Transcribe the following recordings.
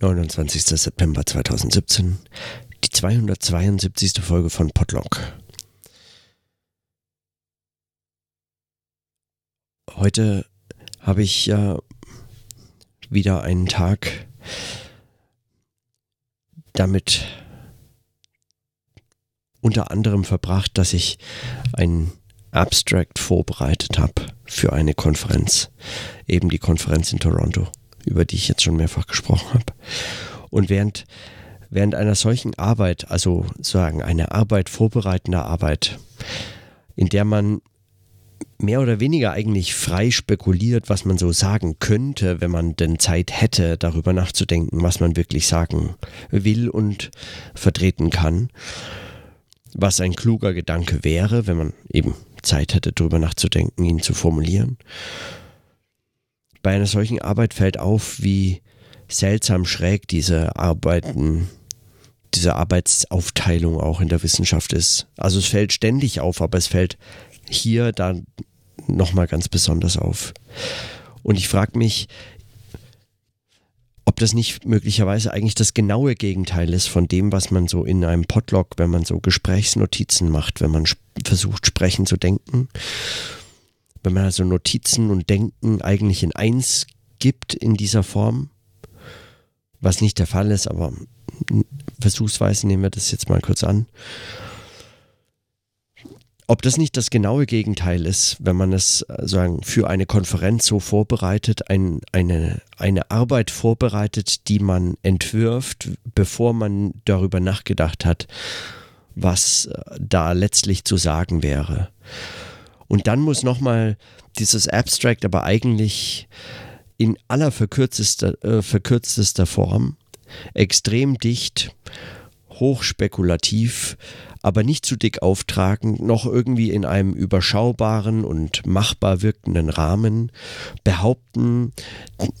29. September 2017, die 272. Folge von Podlock. Heute habe ich ja wieder einen Tag damit unter anderem verbracht, dass ich ein Abstract vorbereitet habe für eine Konferenz, eben die Konferenz in Toronto, über die ich jetzt schon mehrfach gesprochen habe. Und während, während einer solchen Arbeit, also sagen eine Arbeit vorbereitender Arbeit, in der man mehr oder weniger eigentlich frei spekuliert, was man so sagen könnte, wenn man denn Zeit hätte, darüber nachzudenken, was man wirklich sagen will und vertreten kann. Was ein kluger Gedanke wäre, wenn man eben Zeit hätte, darüber nachzudenken, ihn zu formulieren. Bei einer solchen Arbeit fällt auf, wie seltsam schräg diese Arbeiten, diese Arbeitsaufteilung auch in der Wissenschaft ist. Also es fällt ständig auf, aber es fällt hier dann nochmal ganz besonders auf. Und ich frage mich, ob das nicht möglicherweise eigentlich das genaue Gegenteil ist von dem, was man so in einem Podlog, wenn man so Gesprächsnotizen macht, wenn man versucht, sprechen zu denken. Wenn man also Notizen und Denken eigentlich in eins gibt in dieser Form, was nicht der Fall ist, aber versuchsweise nehmen wir das jetzt mal kurz an ob das nicht das genaue Gegenteil ist, wenn man es äh, sagen für eine Konferenz so vorbereitet, ein, eine, eine Arbeit vorbereitet, die man entwirft, bevor man darüber nachgedacht hat, was äh, da letztlich zu sagen wäre. Und dann muss nochmal dieses Abstract aber eigentlich in aller verkürzester, äh, verkürztester Form, extrem dicht, hochspekulativ, aber nicht zu dick auftragen, noch irgendwie in einem überschaubaren und machbar wirkenden Rahmen behaupten,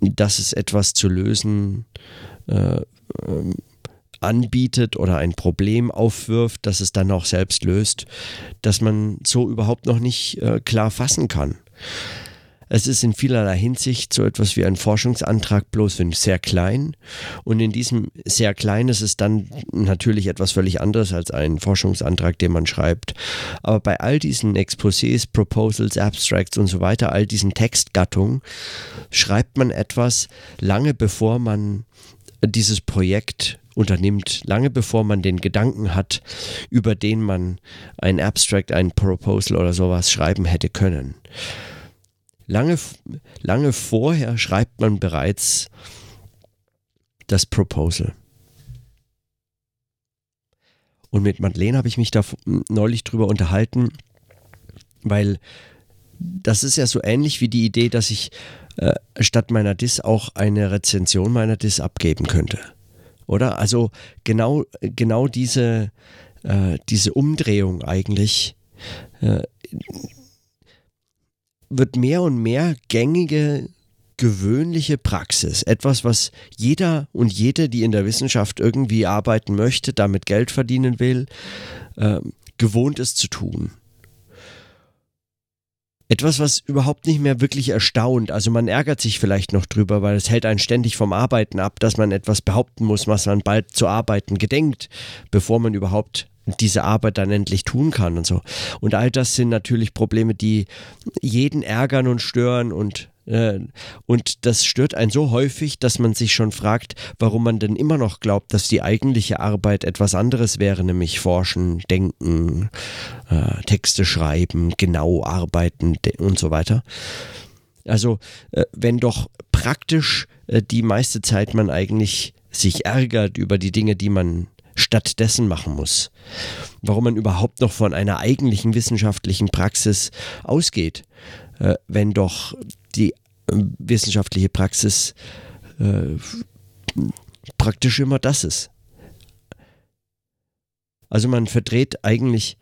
dass es etwas zu lösen äh, ähm, anbietet oder ein Problem aufwirft, dass es dann auch selbst löst, dass man so überhaupt noch nicht äh, klar fassen kann. Es ist in vielerlei Hinsicht so etwas wie ein Forschungsantrag, bloß wenn sehr klein. Und in diesem sehr klein ist es dann natürlich etwas völlig anderes als ein Forschungsantrag, den man schreibt. Aber bei all diesen Exposés, Proposals, Abstracts und so weiter, all diesen Textgattungen, schreibt man etwas lange bevor man dieses Projekt unternimmt, lange bevor man den Gedanken hat, über den man ein Abstract, ein Proposal oder sowas schreiben hätte können. Lange, lange vorher schreibt man bereits das Proposal. Und mit Madeleine habe ich mich da neulich drüber unterhalten, weil das ist ja so ähnlich wie die Idee, dass ich äh, statt meiner Dis auch eine Rezension meiner Dis abgeben könnte. Oder? Also genau, genau diese, äh, diese Umdrehung eigentlich. Äh, wird mehr und mehr gängige gewöhnliche Praxis, etwas, was jeder und jede, die in der Wissenschaft irgendwie arbeiten möchte, damit Geld verdienen will, äh, gewohnt ist zu tun. Etwas, was überhaupt nicht mehr wirklich erstaunt. Also man ärgert sich vielleicht noch drüber, weil es hält einen ständig vom Arbeiten ab, dass man etwas behaupten muss, was man bald zu arbeiten gedenkt, bevor man überhaupt diese Arbeit dann endlich tun kann und so. Und all das sind natürlich Probleme, die jeden ärgern und stören und und das stört einen so häufig, dass man sich schon fragt, warum man denn immer noch glaubt, dass die eigentliche Arbeit etwas anderes wäre, nämlich forschen, denken, äh, Texte schreiben, genau arbeiten und so weiter. Also äh, wenn doch praktisch äh, die meiste Zeit man eigentlich sich ärgert über die Dinge, die man stattdessen machen muss. Warum man überhaupt noch von einer eigentlichen wissenschaftlichen Praxis ausgeht, äh, wenn doch die äh, wissenschaftliche Praxis äh, praktisch immer das ist. Also man verdreht eigentlich,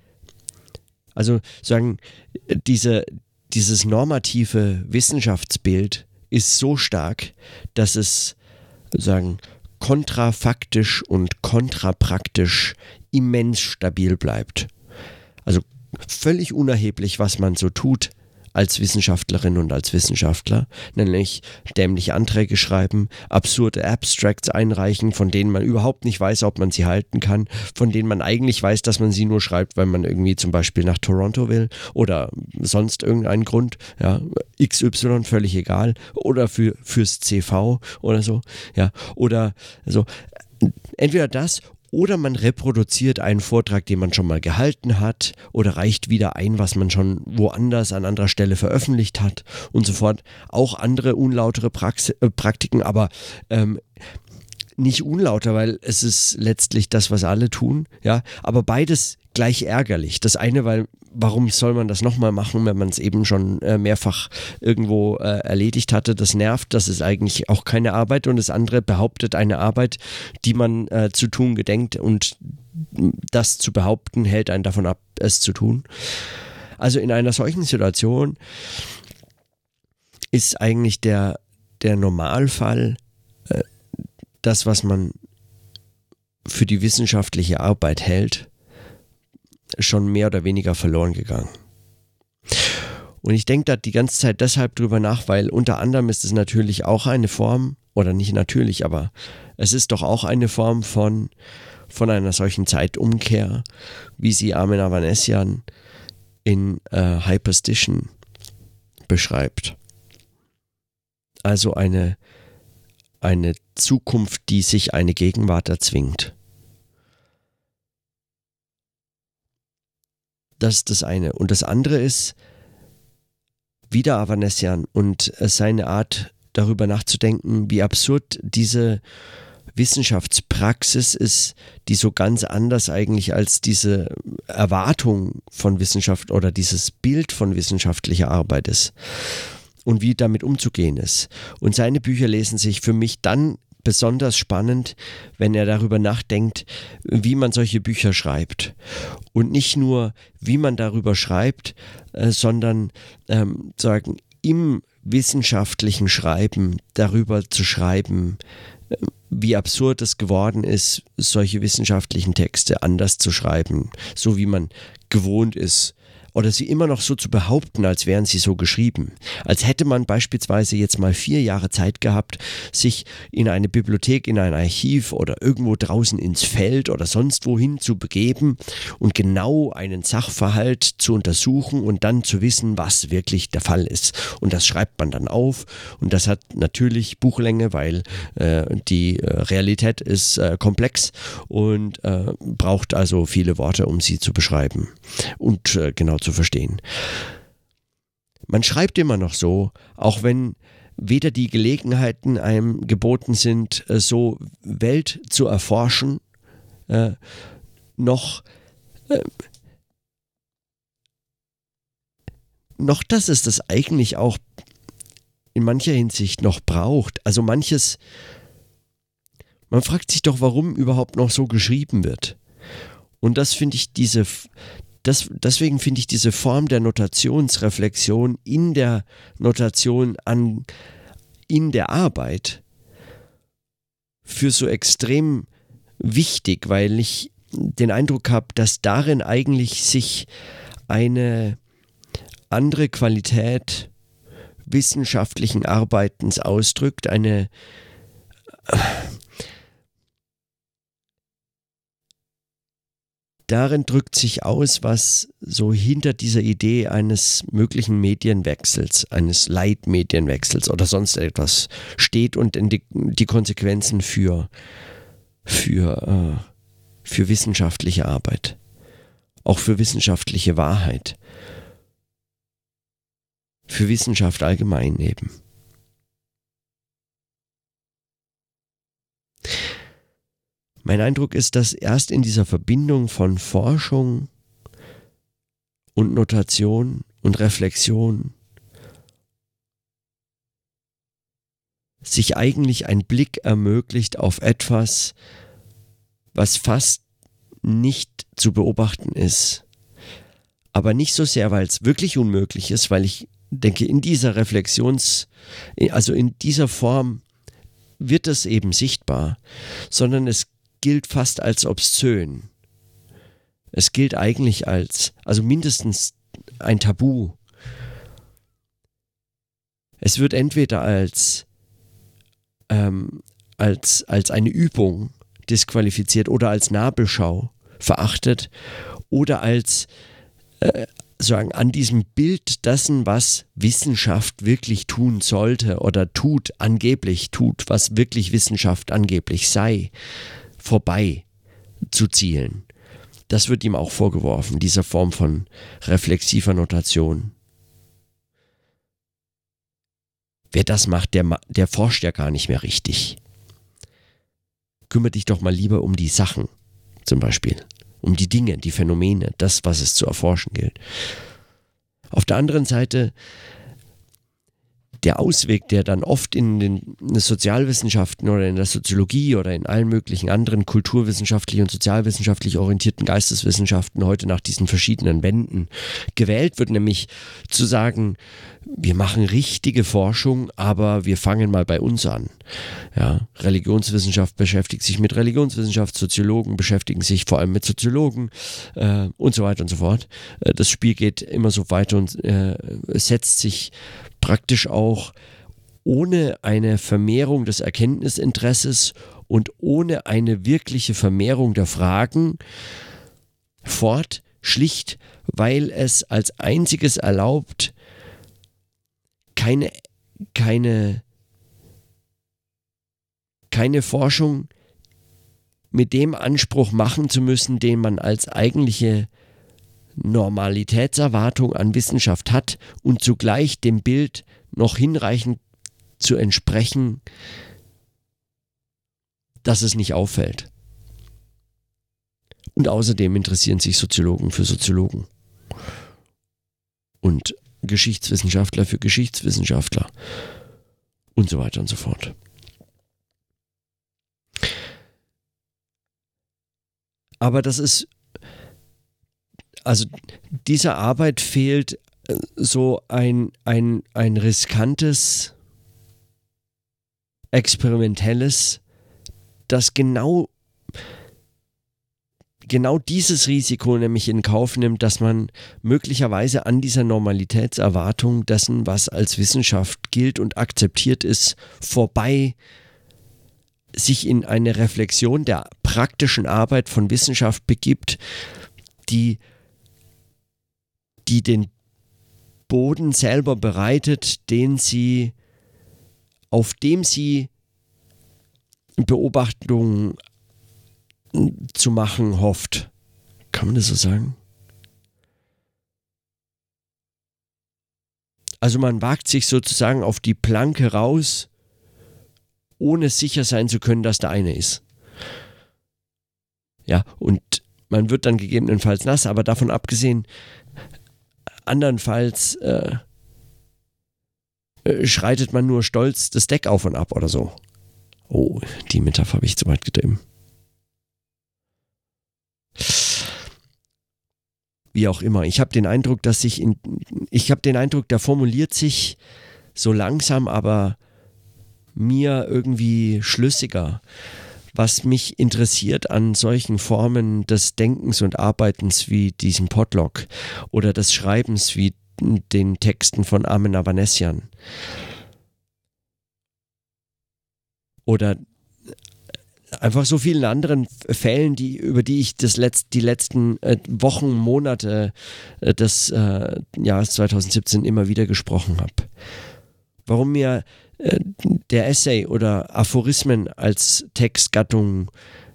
also sagen, diese, dieses normative Wissenschaftsbild ist so stark, dass es sagen kontrafaktisch und kontrapraktisch immens stabil bleibt. Also völlig unerheblich, was man so tut als Wissenschaftlerin und als Wissenschaftler, nämlich dämliche Anträge schreiben, absurde Abstracts einreichen, von denen man überhaupt nicht weiß, ob man sie halten kann, von denen man eigentlich weiß, dass man sie nur schreibt, weil man irgendwie zum Beispiel nach Toronto will oder sonst irgendeinen Grund, ja, XY völlig egal oder für fürs CV oder so, ja, oder so. Entweder das oder man reproduziert einen Vortrag, den man schon mal gehalten hat oder reicht wieder ein, was man schon woanders an anderer Stelle veröffentlicht hat und so fort. Auch andere unlautere Praxi äh, Praktiken, aber ähm, nicht unlauter, weil es ist letztlich das, was alle tun, ja, aber beides gleich ärgerlich. Das eine, weil warum soll man das nochmal machen, wenn man es eben schon äh, mehrfach irgendwo äh, erledigt hatte? Das nervt, das ist eigentlich auch keine Arbeit und das andere behauptet eine Arbeit, die man äh, zu tun gedenkt und das zu behaupten hält einen davon ab, es zu tun. Also in einer solchen Situation ist eigentlich der, der Normalfall das, was man für die wissenschaftliche Arbeit hält, schon mehr oder weniger verloren gegangen. Und ich denke da die ganze Zeit deshalb drüber nach, weil unter anderem ist es natürlich auch eine Form, oder nicht natürlich, aber es ist doch auch eine Form von, von einer solchen Zeitumkehr, wie sie Armin Avanesian in äh, Hyperstition beschreibt. Also eine, eine Zukunft, die sich eine Gegenwart erzwingt. Das ist das eine. Und das andere ist wieder Avanesian und seine Art darüber nachzudenken, wie absurd diese Wissenschaftspraxis ist, die so ganz anders eigentlich als diese Erwartung von Wissenschaft oder dieses Bild von wissenschaftlicher Arbeit ist und wie damit umzugehen ist. Und seine Bücher lesen sich für mich dann besonders spannend, wenn er darüber nachdenkt, wie man solche Bücher schreibt. Und nicht nur, wie man darüber schreibt, äh, sondern ähm, sagen, im wissenschaftlichen Schreiben darüber zu schreiben, äh, wie absurd es geworden ist, solche wissenschaftlichen Texte anders zu schreiben, so wie man gewohnt ist, oder sie immer noch so zu behaupten, als wären sie so geschrieben. Als hätte man beispielsweise jetzt mal vier Jahre Zeit gehabt, sich in eine Bibliothek, in ein Archiv oder irgendwo draußen ins Feld oder sonst wohin zu begeben und genau einen Sachverhalt zu untersuchen und dann zu wissen, was wirklich der Fall ist. Und das schreibt man dann auf und das hat natürlich Buchlänge, weil äh, die äh, Realität ist äh, komplex und äh, braucht also viele Worte, um sie zu beschreiben. Und äh, genau zu verstehen. Man schreibt immer noch so, auch wenn weder die Gelegenheiten einem geboten sind, äh, so Welt zu erforschen, äh, noch äh, noch dass es das eigentlich auch in mancher Hinsicht noch braucht. Also manches, man fragt sich doch, warum überhaupt noch so geschrieben wird. Und das finde ich, diese, das, deswegen finde ich diese Form der Notationsreflexion in der Notation an, in der Arbeit für so extrem wichtig, weil ich den Eindruck habe, dass darin eigentlich sich eine andere Qualität wissenschaftlichen Arbeitens ausdrückt, eine darin drückt sich aus, was so hinter dieser Idee eines möglichen Medienwechsels, eines Leitmedienwechsels oder sonst etwas steht und die, die Konsequenzen für, für, äh, für wissenschaftliche Arbeit, auch für wissenschaftliche Wahrheit, für Wissenschaft allgemein eben. Mein Eindruck ist, dass erst in dieser Verbindung von Forschung und Notation und Reflexion sich eigentlich ein Blick ermöglicht auf etwas, was fast nicht zu beobachten ist. Aber nicht so sehr, weil es wirklich unmöglich ist, weil ich denke, in dieser Reflexions, also in dieser Form wird es eben sichtbar, sondern es gilt fast als obszön. Es gilt eigentlich als, also mindestens ein Tabu. Es wird entweder als, ähm, als, als eine Übung disqualifiziert oder als Nabelschau verachtet oder als äh, sagen, an diesem Bild dessen, was Wissenschaft wirklich tun sollte oder tut, angeblich tut, was wirklich Wissenschaft angeblich sei, vorbei zu zielen. Das wird ihm auch vorgeworfen, dieser Form von reflexiver Notation. Wer das macht, der, der forscht ja gar nicht mehr richtig. Kümmere dich doch mal lieber um die Sachen, zum Beispiel um die Dinge, die Phänomene, das, was es zu erforschen gilt. Auf der anderen Seite der Ausweg, der dann oft in den Sozialwissenschaften oder in der Soziologie oder in allen möglichen anderen kulturwissenschaftlich und sozialwissenschaftlich orientierten Geisteswissenschaften heute nach diesen verschiedenen Wänden gewählt wird, nämlich zu sagen, wir machen richtige Forschung, aber wir fangen mal bei uns an. Ja, Religionswissenschaft beschäftigt sich mit Religionswissenschaft, Soziologen beschäftigen sich vor allem mit Soziologen äh, und so weiter und so fort. Äh, das Spiel geht immer so weiter und äh, setzt sich praktisch auch ohne eine Vermehrung des Erkenntnisinteresses und ohne eine wirkliche Vermehrung der Fragen fort, schlicht weil es als einziges erlaubt, keine, keine, keine Forschung mit dem Anspruch machen zu müssen, den man als eigentliche Normalitätserwartung an Wissenschaft hat und zugleich dem Bild noch hinreichend zu entsprechen, dass es nicht auffällt. Und außerdem interessieren sich Soziologen für Soziologen. Und Geschichtswissenschaftler für Geschichtswissenschaftler. Und so weiter und so fort. Aber das ist also dieser Arbeit fehlt äh, so ein, ein, ein riskantes, experimentelles, das genau, genau dieses Risiko nämlich in Kauf nimmt, dass man möglicherweise an dieser Normalitätserwartung dessen, was als Wissenschaft gilt und akzeptiert ist, vorbei sich in eine Reflexion der praktischen Arbeit von Wissenschaft begibt, die die den Boden selber bereitet, den sie, auf dem sie Beobachtungen zu machen hofft. Kann man das so sagen? Also man wagt sich sozusagen auf die Planke raus, ohne sicher sein zu können, dass da eine ist. Ja, und man wird dann gegebenenfalls nass, aber davon abgesehen, andernfalls äh, äh, schreitet man nur stolz das Deck auf und ab oder so. Oh, die Metapher habe ich zu weit getrieben. Wie auch immer. Ich habe den Eindruck, dass sich in. Ich habe den Eindruck, der formuliert sich so langsam, aber mir irgendwie schlüssiger was mich interessiert an solchen Formen des Denkens und Arbeitens wie diesem Podlog oder des Schreibens wie den Texten von Armin Avanesian. Oder einfach so vielen anderen Fällen, die, über die ich das letzt, die letzten äh, Wochen, Monate äh, des äh, Jahres 2017 immer wieder gesprochen habe. Warum mir äh, der Essay oder Aphorismen als Textgattung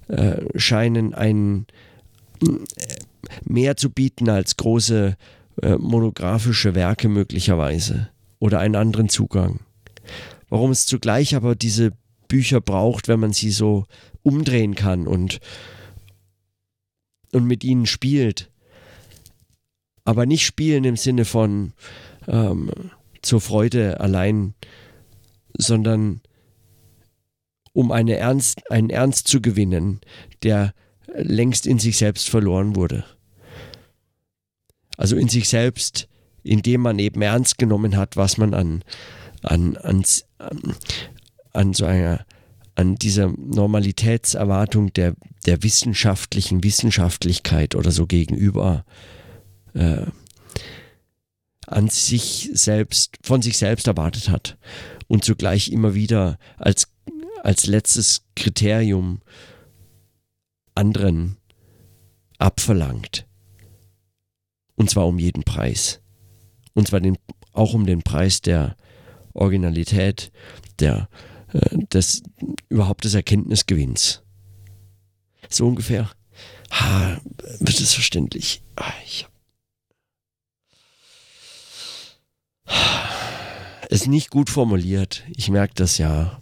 äh, scheinen ein äh, mehr zu bieten als große äh, monographische Werke möglicherweise oder einen anderen Zugang. Warum es zugleich aber diese Bücher braucht, wenn man sie so umdrehen kann und, und mit ihnen spielt. Aber nicht spielen im Sinne von ähm, zur Freude allein sondern um eine Ernst, einen Ernst zu gewinnen, der längst in sich selbst verloren wurde. Also in sich selbst, indem man eben ernst genommen hat, was man an, an, an, an so einer an dieser Normalitätserwartung der, der wissenschaftlichen Wissenschaftlichkeit oder so gegenüber äh, an sich selbst, von sich selbst erwartet hat und zugleich immer wieder als, als letztes Kriterium anderen abverlangt. Und zwar um jeden Preis. Und zwar den, auch um den Preis der Originalität, der, äh, des, überhaupt des Erkenntnisgewinns. So ungefähr. Ha, wird es verständlich? Ah, ich ist nicht gut formuliert. Ich merke das ja.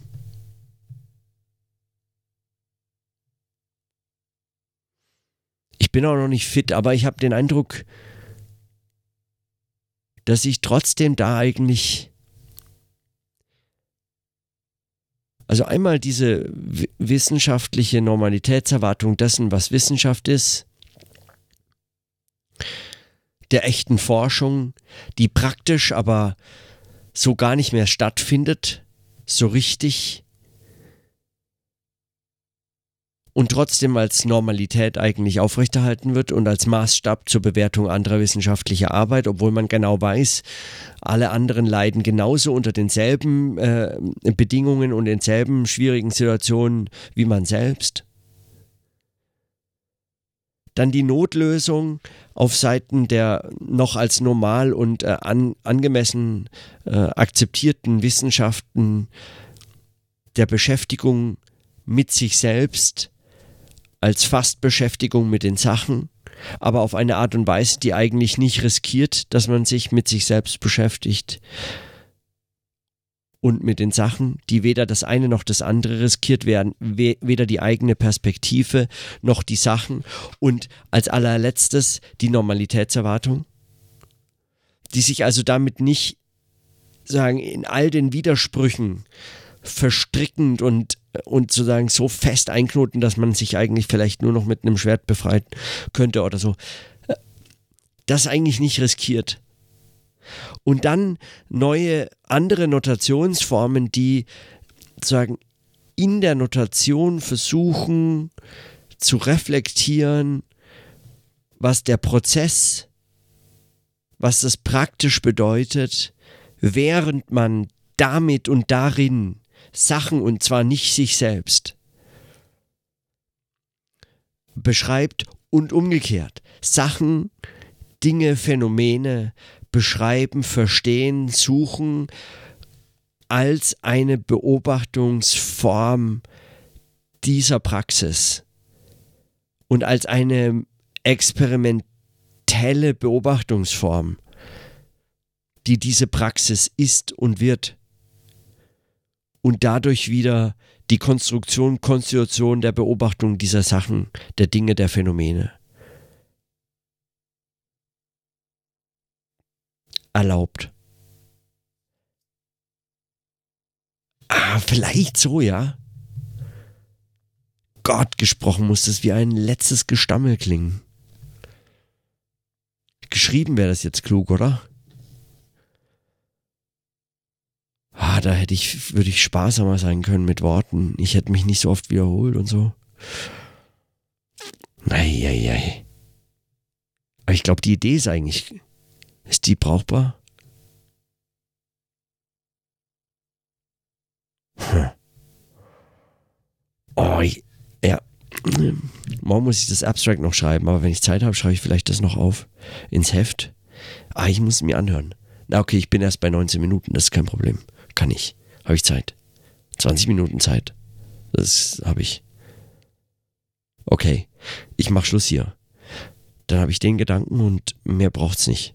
Ich bin auch noch nicht fit, aber ich habe den Eindruck, dass ich trotzdem da eigentlich. Also einmal diese wissenschaftliche Normalitätserwartung dessen, was Wissenschaft ist, der echten Forschung, die praktisch aber so gar nicht mehr stattfindet, so richtig und trotzdem als Normalität eigentlich aufrechterhalten wird und als Maßstab zur Bewertung anderer wissenschaftlicher Arbeit, obwohl man genau weiß, alle anderen leiden genauso unter denselben äh, Bedingungen und denselben schwierigen Situationen wie man selbst. Dann die Notlösung auf Seiten der noch als normal und äh, an, angemessen äh, akzeptierten Wissenschaften der Beschäftigung mit sich selbst als Fastbeschäftigung mit den Sachen, aber auf eine Art und Weise, die eigentlich nicht riskiert, dass man sich mit sich selbst beschäftigt und mit den Sachen, die weder das eine noch das andere riskiert werden, weder die eigene Perspektive noch die Sachen und als allerletztes die Normalitätserwartung, die sich also damit nicht sagen in all den Widersprüchen verstrickend und und sozusagen so fest einknoten, dass man sich eigentlich vielleicht nur noch mit einem Schwert befreien könnte oder so. Das eigentlich nicht riskiert. Und dann neue andere Notationsformen, die sozusagen in der Notation versuchen zu reflektieren, was der Prozess, was das praktisch bedeutet, während man damit und darin Sachen und zwar nicht sich selbst beschreibt und umgekehrt. Sachen, Dinge, Phänomene beschreiben, verstehen, suchen als eine Beobachtungsform dieser Praxis und als eine experimentelle Beobachtungsform, die diese Praxis ist und wird und dadurch wieder die Konstruktion, Konstitution der Beobachtung dieser Sachen, der Dinge, der Phänomene. Erlaubt. Ah, vielleicht so, ja. Gott gesprochen muss das wie ein letztes Gestammel klingen. Geschrieben wäre das jetzt klug, oder? Ah, da hätte ich, würde ich sparsamer sein können mit Worten. Ich hätte mich nicht so oft wiederholt und so. Eieiei. Aber ich glaube, die Idee ist eigentlich ist die brauchbar? Hm. Oh, ja. Morgen muss ich das Abstract noch schreiben, aber wenn ich Zeit habe, schreibe ich vielleicht das noch auf ins Heft. Ah, ich muss es mir anhören. Na, okay, ich bin erst bei 19 Minuten, das ist kein Problem. Kann ich. Habe ich Zeit. 20 Minuten Zeit. Das habe ich. Okay, ich mache Schluss hier. Dann habe ich den Gedanken und mehr braucht's nicht.